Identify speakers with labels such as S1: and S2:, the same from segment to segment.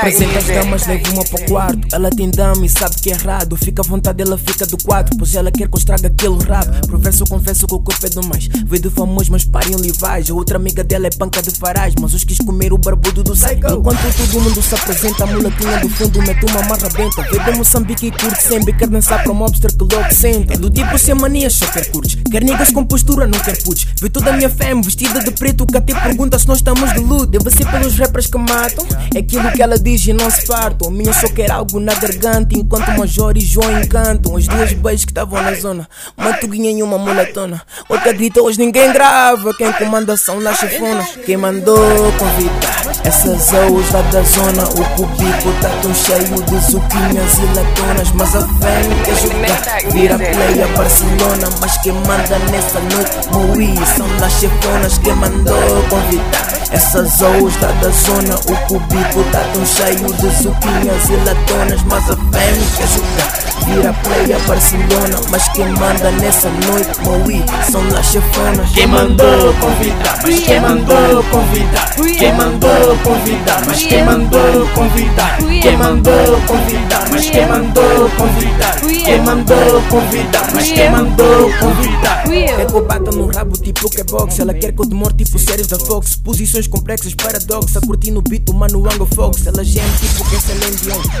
S1: Presente as damas, levo uma para o quarto. Ela tem dama e sabe que é errado. Fica à vontade, ela fica do quadro. Pois ela quer que eu estrague aquele rabo. Professo, confesso que o corpo é do mais. Veio do famoso, mas parem livais. A outra amiga dela é panca de farás. Mas os quis comer o barbudo do psycho. Enquanto todo mundo se apresenta, a mulatinha do fundo mete uma marra benta. Veio de Moçambique e curte sempre. Quer dançar para mobster que logo senta. É do tipo sem mania, só quer curtes. Quer niggas com postura, não quer putos. Vê toda a minha fam vestida de preto. Que até pergunta se nós estamos de luto. Deve ser pelos rappers que matam. É aquilo que ela diz e não se fartam. A minha só quer algo na garganta. Enquanto Major e João encantam. As duas beijos que estavam na zona. Uma tuguinha e uma mulatona. Outra grita, hoje ninguém grava. Quem comanda são nas chefonas. Quem mandou convidar essas hoes lá da zona. O público tá tão cheio de zuquinhas e latonas. Mas a fêmea quer jogar. Vira play a Barcelona. Mas quem manda nessa noite, Moí, são nas chefonas. Quem mandou convidar essas hoes lá da zona. O cubico tá tão cheio de zuquinhas e latonas Mas a fêmea quer jogar Vira play a Barcelona Mas quem manda nessa noite, Moí, são las chefonas
S2: Quem mandou convidar, mas quem mandou convidar? Quem mandou convidar, mas quem mandou convidar? Quem mandou convidar, mas quem mandou convidar? Quem mandou convidar, mas quem mandou convidar?
S1: Quer que eu bata no rabo tipo que é box Ela quer que eu demore tipo séries da Fox. Posições complexas, paradoxo A curtir no beat, o mano Ango Fox. Ela geme tipo que é Celine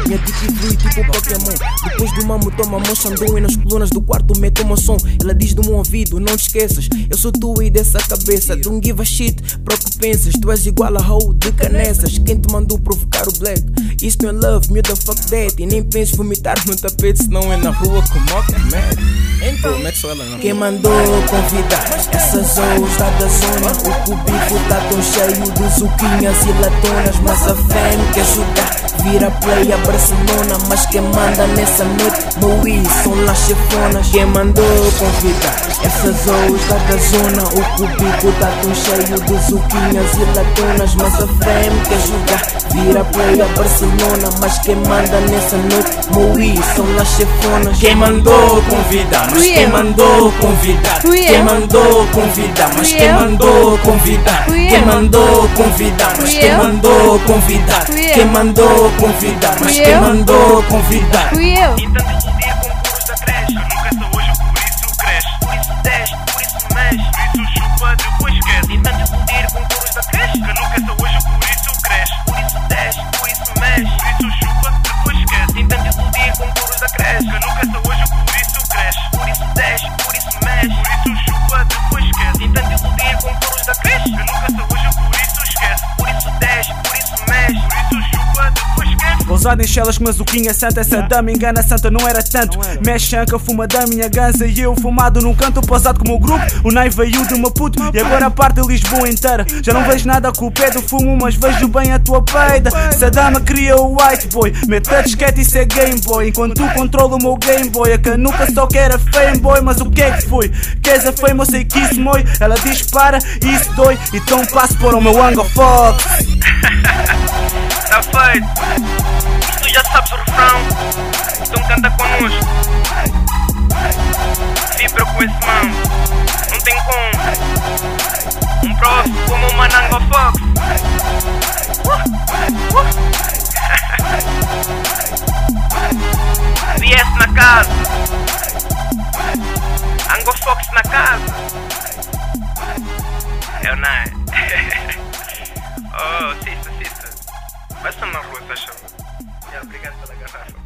S1: Minha dick flui tipo Pokémon. Depois do mamo toma motion E nas colunas do quarto meto uma som. Ela diz do meu ouvido, não te esqueças. Eu sou tu e dessa cabeça. Don't give a shit, para o que pensas. Tu és igual a hoe de canessas. Quem te mandou provocar o black? Isto é love, me the fuck that. E nem vomitar no tapete Senão é na rua como é merda então, Quem mandou convidar? Essas hoes lá da zona O cubico tá tão cheio de zuquinhas e latonas Mas a fêmea quer jogar Vira play a Barcelona Mas quem manda nessa noite? Moí, são las chefonas. Quem mandou convidar? Essas hoes lá da zona O cubico tá tão cheio de zuquinhas e latonas Mas a fêmea quer jogar Vira play a Barcelona Mas quem manda nessa noite Moí, são chefonas
S2: Quem mandou convidar, mas quem mandou convidar? Quem mandou convidar, mas quem mandou convidar? Quem mandou convidar, mas quem mandou convidar? Quem mandou convidar, mas quem mandou convidar?
S3: Fui eu. Esquece
S4: Ousado em chelas, mas o Quinha Santa, essa dama engana santa não era tanto. Mexe chanca, fuma da minha ganza e eu fumado num canto, posado como o grupo. O Nai veio de Maputo e agora parte de Lisboa inteira. Já não vejo nada com o pé do fumo, mas vejo bem a tua peida. Essa dama cria o white boy, mete disquete e é Game Boy. Enquanto tu controla o meu Game Boy, a canuca só quer a fame boy, mas o que é que foi? Queres a fame, eu sei que isso moi. Ela diz para, isso dói, então passo por o meu Ango Fox.
S3: Tá feito. Tu já sabes o refrão, então canta connosco. Vibra com esse mambo, não tem como. Um prof como o Manango Fox. Uh, uh. VS na casa. Ango Fox na casa. É o Nai. oh, cista, cista. Vai só na rua, tá chamando. Obrigado pela garrafa.